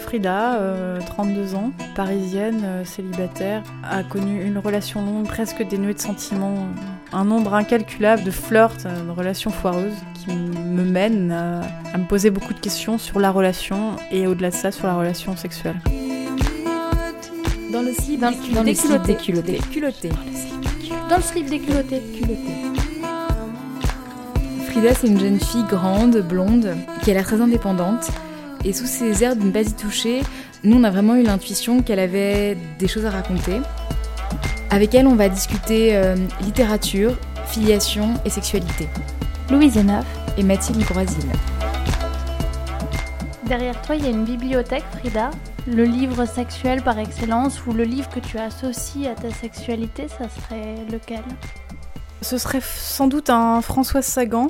Frida, 32 ans, parisienne, célibataire, a connu une relation longue, presque dénuée de sentiments, un nombre incalculable de flirts, de relations foireuses qui me mènent à, me poser beaucoup de questions sur la relation et au-delà de ça sur la relation sexuelle. Dans le slip, dans, dans le slip des culottés. Dans le slip des culottés. Frida, c'est une jeune fille grande, blonde, qui a l'air très indépendante. Et sous ses airs de ne pas y toucher, nous, on a vraiment eu l'intuition qu'elle avait des choses à raconter. Avec elle, on va discuter euh, littérature, filiation et sexualité. Louise Neuf et Mathilde Groisille. Derrière toi, il y a une bibliothèque, Frida. Le livre sexuel par excellence ou le livre que tu associes à ta sexualité, ça serait lequel? Ce serait sans doute un François Sagan,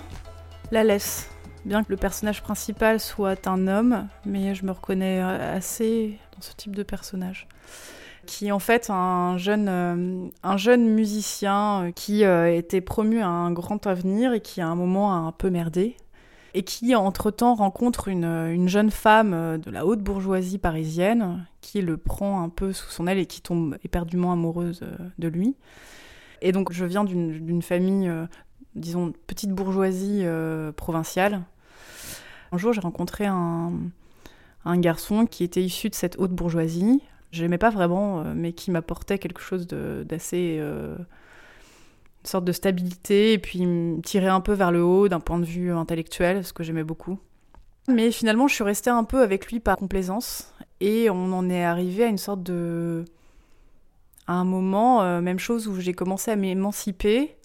La Laisse. Bien que le personnage principal soit un homme, mais je me reconnais assez dans ce type de personnage qui est en fait un jeune, euh, un jeune musicien euh, qui euh, était promu à un grand avenir et qui à un moment a un peu merdé et qui entre-temps rencontre une, jeune femme euh, de la haute bourgeoisie parisienne qui le prend un peu sous son aile et qui tombe éperdument amoureuse euh, de lui. Et donc je viens d'une famille, euh, disons, petite bourgeoisie provinciale. Un jour j'ai rencontré un, garçon qui était issu de cette haute bourgeoisie. Je l'aimais pas vraiment, mais qui m'apportait quelque chose d'assez une sorte de stabilité et puis me tirer un peu vers le haut d'un point de vue intellectuel, ce que j'aimais beaucoup. Mais finalement, je suis restée un peu avec lui par complaisance et on en est arrivé à une sorte de. à un moment, euh, même chose où j'ai commencé à m'émanciper,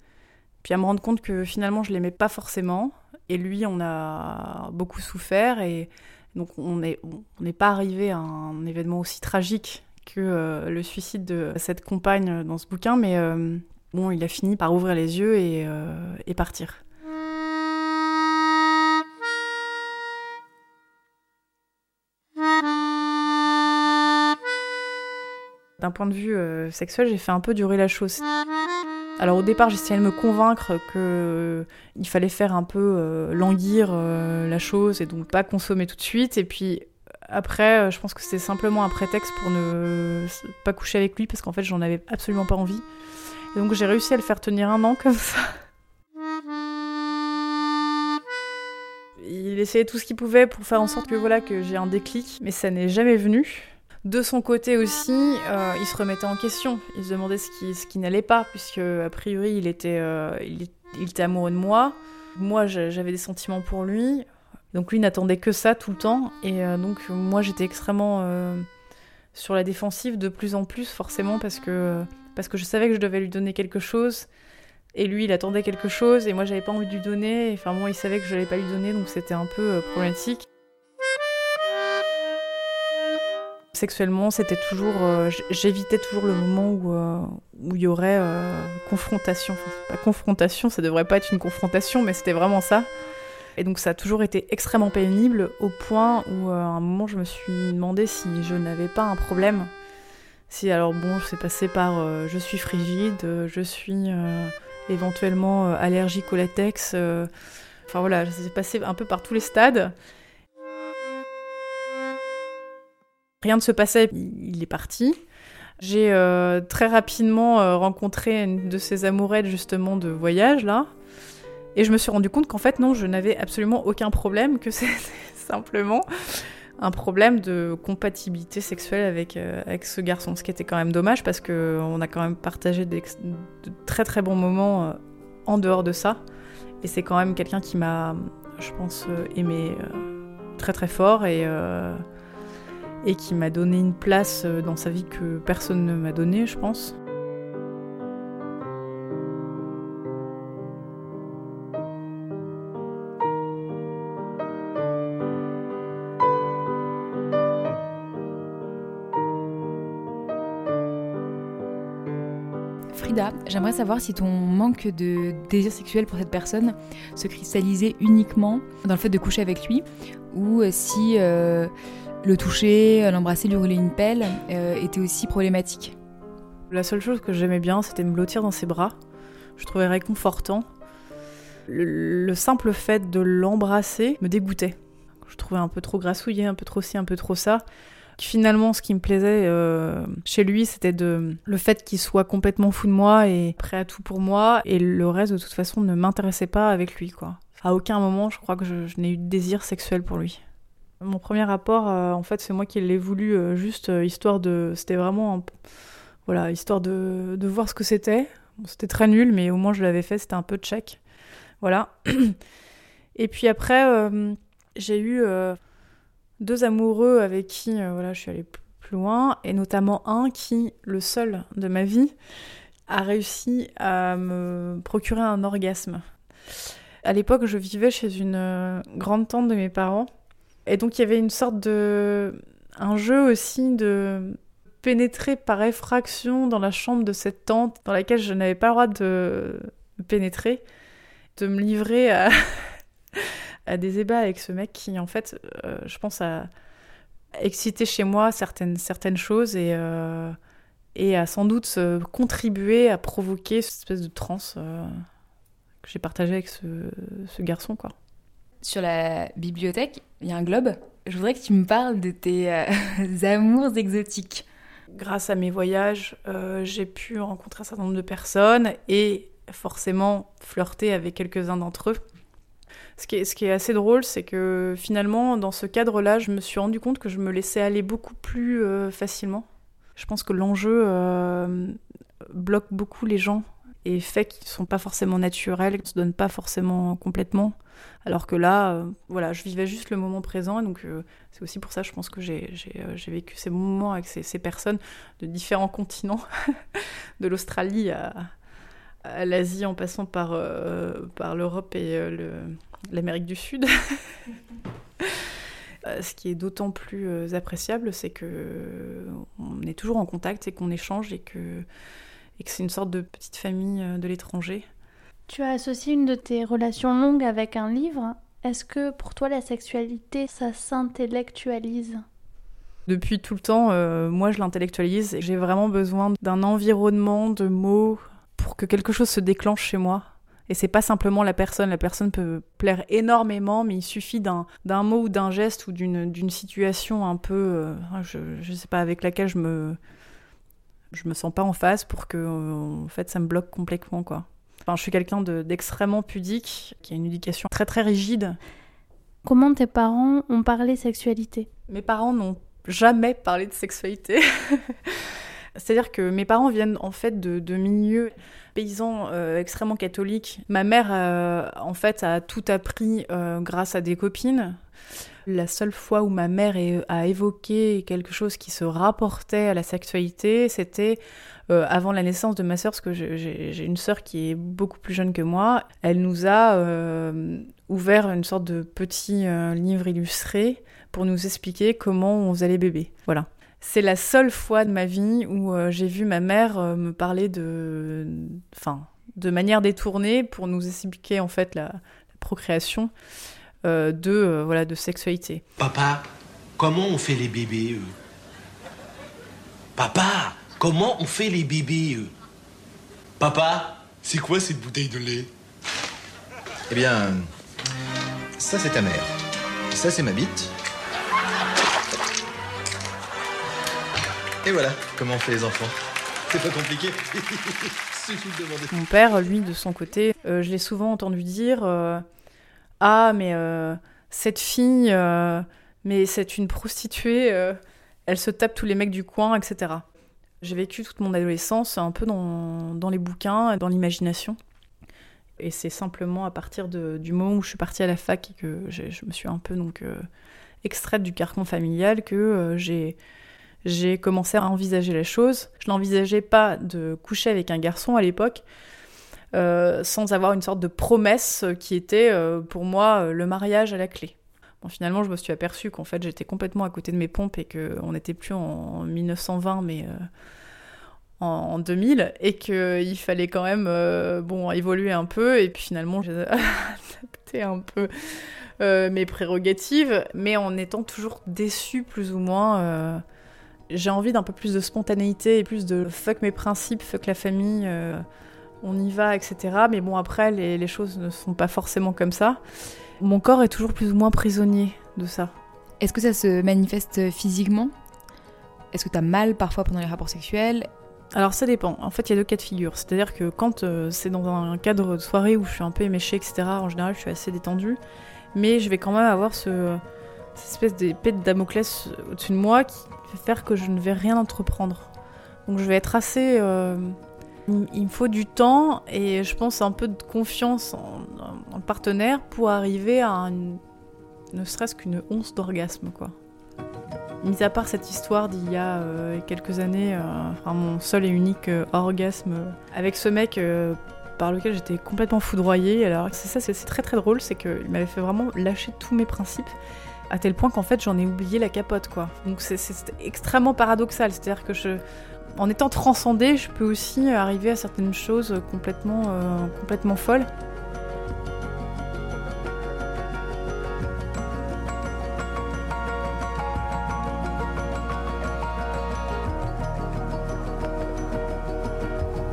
puis à me rendre compte que finalement je l'aimais pas forcément. Et lui, on a beaucoup souffert et donc on n'est pas arrivé à un événement aussi tragique que euh, le suicide de cette compagne dans ce bouquin, mais. Euh, Bon, il a fini par ouvrir les yeux et, euh, partir. D'un point de vue sexuel, j'ai fait un peu durer la chose. Alors au départ, j'essayais de me convaincre qu'il euh, fallait faire un peu languir la chose et donc pas consommer tout de suite. Et puis après, je pense que c'était simplement un prétexte pour ne pas coucher avec lui parce qu'en fait, j'en avais absolument pas envie donc j'ai réussi à le faire tenir un an comme ça. Il essayait tout ce qu'il pouvait pour faire en sorte que voilà que j'ai un déclic, mais ça n'est jamais venu. De son côté aussi, euh, il se remettait en question. Il se demandait ce qui, ce qui n'allait pas, puisque a priori il était, euh, il, était amoureux de moi. Moi j'avais des sentiments pour lui. Donc lui n'attendait que ça tout le temps. Et euh, donc moi j'étais extrêmement sur la défensive de plus en plus, forcément, parce que parce que je savais que je devais lui donner quelque chose. Et lui, il attendait quelque chose, et moi, j'avais pas envie de lui donner. Enfin, bon, il savait que je n'allais pas lui donner, donc c'était un peu problématique. Sexuellement, c'était toujours. Euh, j'évitais toujours le moment où, euh, où il y aurait confrontation. Enfin, pas confrontation, ça devrait pas être une confrontation, mais c'était vraiment ça. Et donc, ça a toujours été extrêmement pénible, au point où, à un moment, je me suis demandé si je n'avais pas un problème si alors bon, c'est passé par euh, je suis frigide, euh, je suis euh, éventuellement allergique au latex. Enfin voilà, c'est passé un peu par tous les stades. Rien ne se passait, il est parti. J'ai très rapidement rencontré une de ces amourettes justement de voyage là. Et je me suis rendu compte qu'en fait non, je n'avais absolument aucun problème, que c'était simplement un problème de compatibilité sexuelle avec, euh, avec ce garçon, ce qui était quand même dommage parce qu'on a quand même partagé de très très bons moments euh, en dehors de ça. Et c'est quand même quelqu'un qui m'a, je pense, euh, aimé très très fort et, et qui m'a donné une place dans sa vie que personne ne m'a donné, je pense. j'aimerais savoir si ton manque de désir sexuel pour cette personne se cristallisait uniquement dans le fait de coucher avec lui, ou si euh, le toucher, l'embrasser, lui rouler une pelle euh, était aussi problématique. La seule chose que j'aimais bien, c'était me blottir dans ses bras. Je trouvais réconfortant. Le, simple fait de l'embrasser me dégoûtait. Je trouvais un peu trop grassouillé, un peu trop ci, un peu trop ça. Finalement, ce qui me plaisait euh, chez lui, c'était de le fait qu'il soit complètement fou de moi et prêt à tout pour moi, et le reste, de toute façon, ne m'intéressait pas avec lui, quoi. À aucun moment, je crois que je, n'ai eu de désir sexuel pour lui. Mon premier rapport, euh, en fait, c'est moi qui l'ai voulu, euh, juste histoire de. C'était vraiment. Voilà, histoire de, voir ce que c'était. c'était très nul, mais au moins je l'avais fait, c'était un peu check. Voilà. Et puis après, j'ai eu deux amoureux avec qui euh, voilà, je suis allée plus loin, et notamment un qui, le seul de ma vie, a réussi à me procurer un orgasme. À l'époque, je vivais chez une euh, grande tante de mes parents, et donc il y avait une sorte de... un jeu aussi de pénétrer par effraction dans la chambre de cette tante dans laquelle je n'avais pas le droit de pénétrer, de me livrer à des ébats avec ce mec qui, en fait, euh, je pense, a excité chez moi certaines, certaines choses et, euh, et a sans doute contribué à provoquer cette espèce de transe euh, que j'ai partagée avec ce, ce garçon, quoi. Sur la bibliothèque, il y a un globe. Je voudrais que tu me parles de tes amours exotiques. Grâce à mes voyages, j'ai pu rencontrer un certain nombre de personnes et forcément flirter avec quelques-uns d'entre eux. Ce qui est, assez drôle, c'est que finalement, dans ce cadre-là, je me suis rendu compte que je me laissais aller beaucoup plus euh, facilement. Je pense que l'enjeu euh, bloque beaucoup les gens et fait qu'ils ne sont pas forcément naturels, qu'ils ne se donnent pas forcément complètement. Alors que là, euh, voilà, je vivais juste le moment présent, donc c'est aussi pour ça, je pense que j'ai vécu ces moments avec ces, personnes de différents continents, de l'Australie à, l'Asie en passant par, l'Europe et l'Amérique du Sud. Euh, ce qui est d'autant plus euh, appréciable, c'est que on est toujours en contact et qu'on échange et que, et que c'est une sorte de petite famille euh, de l'étranger. Tu as associé une de tes relations longues avec un livre. Est-ce que pour toi la sexualité, ça s'intellectualise? Depuis tout le temps, moi je l'intellectualise. J'ai vraiment besoin d'un environnement de mots pour que quelque chose se déclenche chez moi et c'est pas simplement la personne, la personne peut plaire énormément, mais il suffit d'un mot ou d'un geste ou d'une situation un peu, euh, je, je sais pas, avec laquelle je me, je me sens pas en face pour que, en fait, ça me bloque complètement, quoi. Enfin, je suis quelqu'un d'extrêmement pudique, qui a une éducation très très rigide. Comment tes parents ont parlé sexualité? Mes parents n'ont jamais parlé de sexualité. C'est-à-dire que mes parents viennent en fait de, de milieux paysans euh, extrêmement catholiques. Ma mère, euh, en fait, a tout appris euh, grâce à des copines. La seule fois où ma mère a évoqué quelque chose qui se rapportait à la sexualité, c'était avant la naissance de ma sœur, parce que j'ai une sœur qui est beaucoup plus jeune que moi. Elle nous a ouvert une sorte de petit livre illustré pour nous expliquer comment on faisait les bébés. Voilà. C'est la seule fois de ma vie où euh, j'ai vu ma mère euh, me parler de, enfin, de manière détournée pour nous expliquer en fait la, procréation euh, de voilà de sexualité. Papa, comment on fait les bébés Papa, comment on fait les bébés Papa, c'est quoi cette bouteille de lait? Eh bien, ça c'est ta mère. Ça c'est ma bite. Et voilà comment on fait les enfants. C'est pas compliqué. Suffit de demander. Mon père, lui, de son côté, euh, je l'ai souvent entendu dire euh, Ah, mais euh, cette fille, mais c'est une prostituée, elle se tape tous les mecs du coin, etc. J'ai vécu toute mon adolescence un peu dans, dans les bouquins, dans l'imagination. Et c'est simplement à partir de, du moment où je suis partie à la fac et que je me suis un peu donc extraite du carcan familial que j'ai j'ai commencé à envisager la chose. Je n'envisageais pas de coucher avec un garçon à l'époque, euh, sans avoir une sorte de promesse qui était euh, pour moi euh, le mariage à la clé. Bon, finalement, je me suis aperçue qu'en fait, j'étais complètement à côté de mes pompes et qu'on n'était plus en 1920, mais en, 2000, et qu'il fallait quand même bon, évoluer un peu. Et puis finalement, j'ai adapté un peu mes prérogatives, mais en étant toujours déçue plus ou moins j'ai envie d'un peu plus de spontanéité et plus de fuck mes principes, fuck la famille, euh, on y va, etc. Mais bon, après, les, les, choses ne sont pas forcément comme ça. Mon corps est toujours plus ou moins prisonnier de ça. Est-ce que ça se manifeste physiquement? Est-ce que tu as mal parfois pendant les rapports sexuels? Alors ça dépend. En fait, il y a deux cas de figure. C'est-à-dire que quand euh, c'est dans un cadre de soirée où je suis un peu éméchée, etc., en général, je suis assez détendue. Mais je vais quand même avoir ce, cette espèce d'épée de Damoclès au-dessus de moi qui va faire que je ne vais rien entreprendre. Donc je vais être assez... Euh, il me faut du temps et je pense un peu de confiance en, le partenaire pour arriver à ne serait-ce qu'une once d'orgasme, quoi. Mis à part cette histoire d'il y a euh, quelques années, euh, enfin, mon seul et unique orgasme avec ce mec par lequel j'étais complètement foudroyée. Alors c'est ça, c'est très très drôle, c'est qu'il m'avait fait vraiment lâcher tous mes principes à tel point qu'en fait j'en ai oublié la capote quoi. Donc c'est extrêmement paradoxal, c'est-à-dire que je, en étant transcendée, je peux aussi arriver à certaines choses complètement, complètement folles.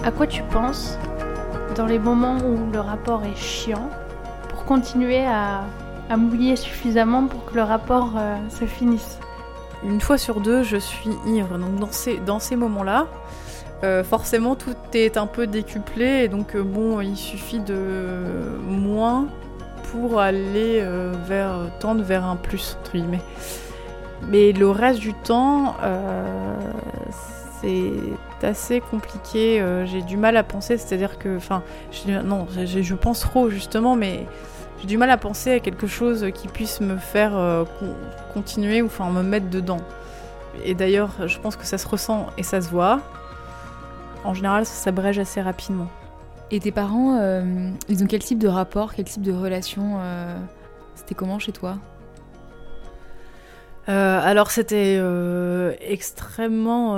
À quoi tu penses dans les moments où le rapport est chiant pour continuer à, mouiller suffisamment pour que le rapport euh, se finisse Une fois sur deux, je suis ivre. Donc dans ces, dans ces moments-là, euh, forcément tout est un peu décuplé et donc euh, bon, il suffit de moins pour aller vers tendre vers un plus entre guillemets. Mais le reste du temps, c'est assez compliqué. J'ai du mal à penser, c'est-à-dire que, enfin, non, je pense trop justement, mais j'ai du mal à penser à quelque chose qui puisse me faire euh, continuer ou enfin me mettre dedans. Et d'ailleurs, je pense que ça se ressent et ça se voit. En général, ça s'abrège assez rapidement. Et tes parents, euh, ils ont quel type de rapport, quel type de relation C'était comment chez toi? Alors c'était extrêmement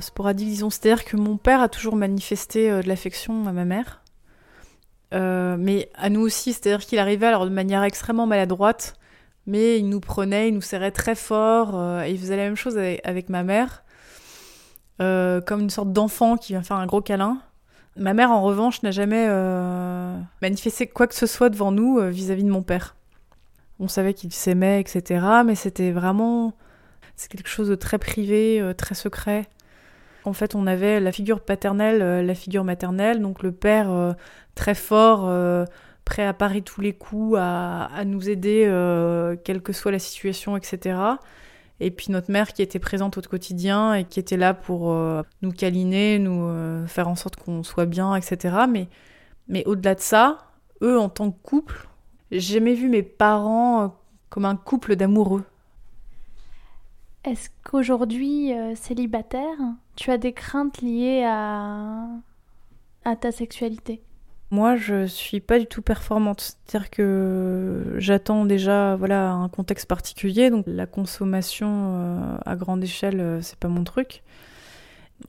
sporadique, disons. C'est-à-dire que mon père a toujours manifesté euh, de l'affection à ma mère. Euh, mais à nous aussi, c'est-à-dire qu'il arrivait alors de manière extrêmement maladroite, mais il nous prenait, il nous serrait très fort, euh, et il faisait la même chose avec, ma mère, comme une sorte d'enfant qui vient faire un gros câlin. Ma mère, en revanche, n'a jamais manifesté quoi que ce soit devant nous vis-à-vis -vis de mon père. On savait qu'il s'aimait, etc., mais c'était vraiment... C'est quelque chose de très privé, très secret. En fait, on avait la figure paternelle, euh, la figure maternelle, donc le père euh, très fort, euh, prêt à parer tous les coups, à, nous aider, quelle que soit la situation, etc. Et puis notre mère qui était présente au quotidien et qui était là pour nous câliner, nous faire en sorte qu'on soit bien, etc. Mais, mais au-delà de ça, eux en tant que couple, j'ai jamais vu mes parents comme un couple d'amoureux. Est-ce qu'aujourd'hui, célibataire, tu as des craintes liées à, ta sexualité? Moi, je suis pas du tout performante. C'est-à-dire que j'attends déjà voilà un contexte particulier, donc la consommation euh, à grande échelle, euh, c'est pas mon truc.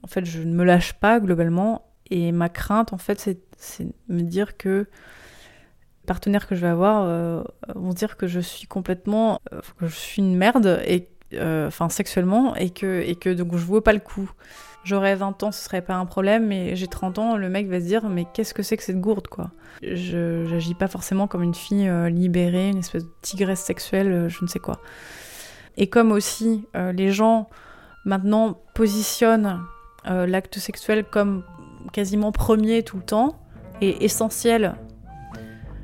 En fait, je ne me lâche pas globalement, et ma crainte, en fait, c'est me dire que les partenaires que je vais avoir euh, vont dire que je suis complètement, que je suis une merde et euh, enfin sexuellement, et que, et que donc je vois pas le coup. J'aurais 20 ans, ce serait pas un problème, mais j'ai 30 ans, le mec va se dire mais qu'est-ce que c'est que cette gourde quoi? Je j'agis pas forcément comme une fille euh, libérée, une espèce de tigresse sexuelle, euh, je ne sais quoi. Et comme aussi les gens maintenant positionnent l'acte sexuel comme quasiment premier tout le temps et essentiel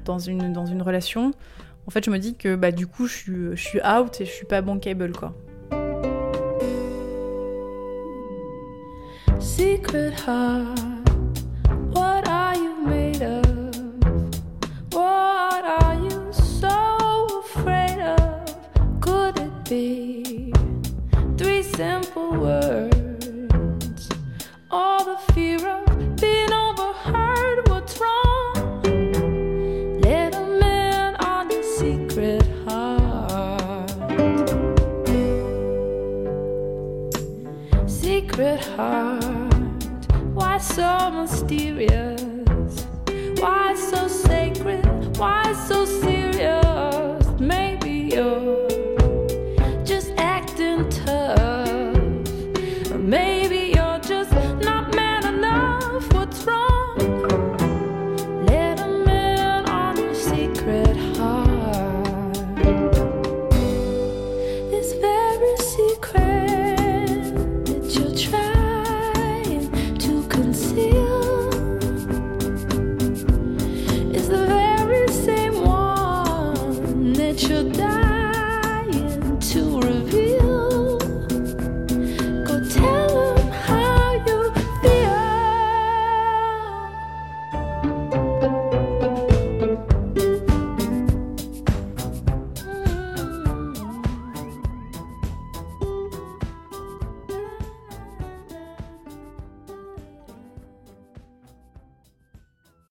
dans une, dans une relation, en fait, je me dis que bah, du coup, je suis, out et je suis pas bankable, quoi. Secret heart,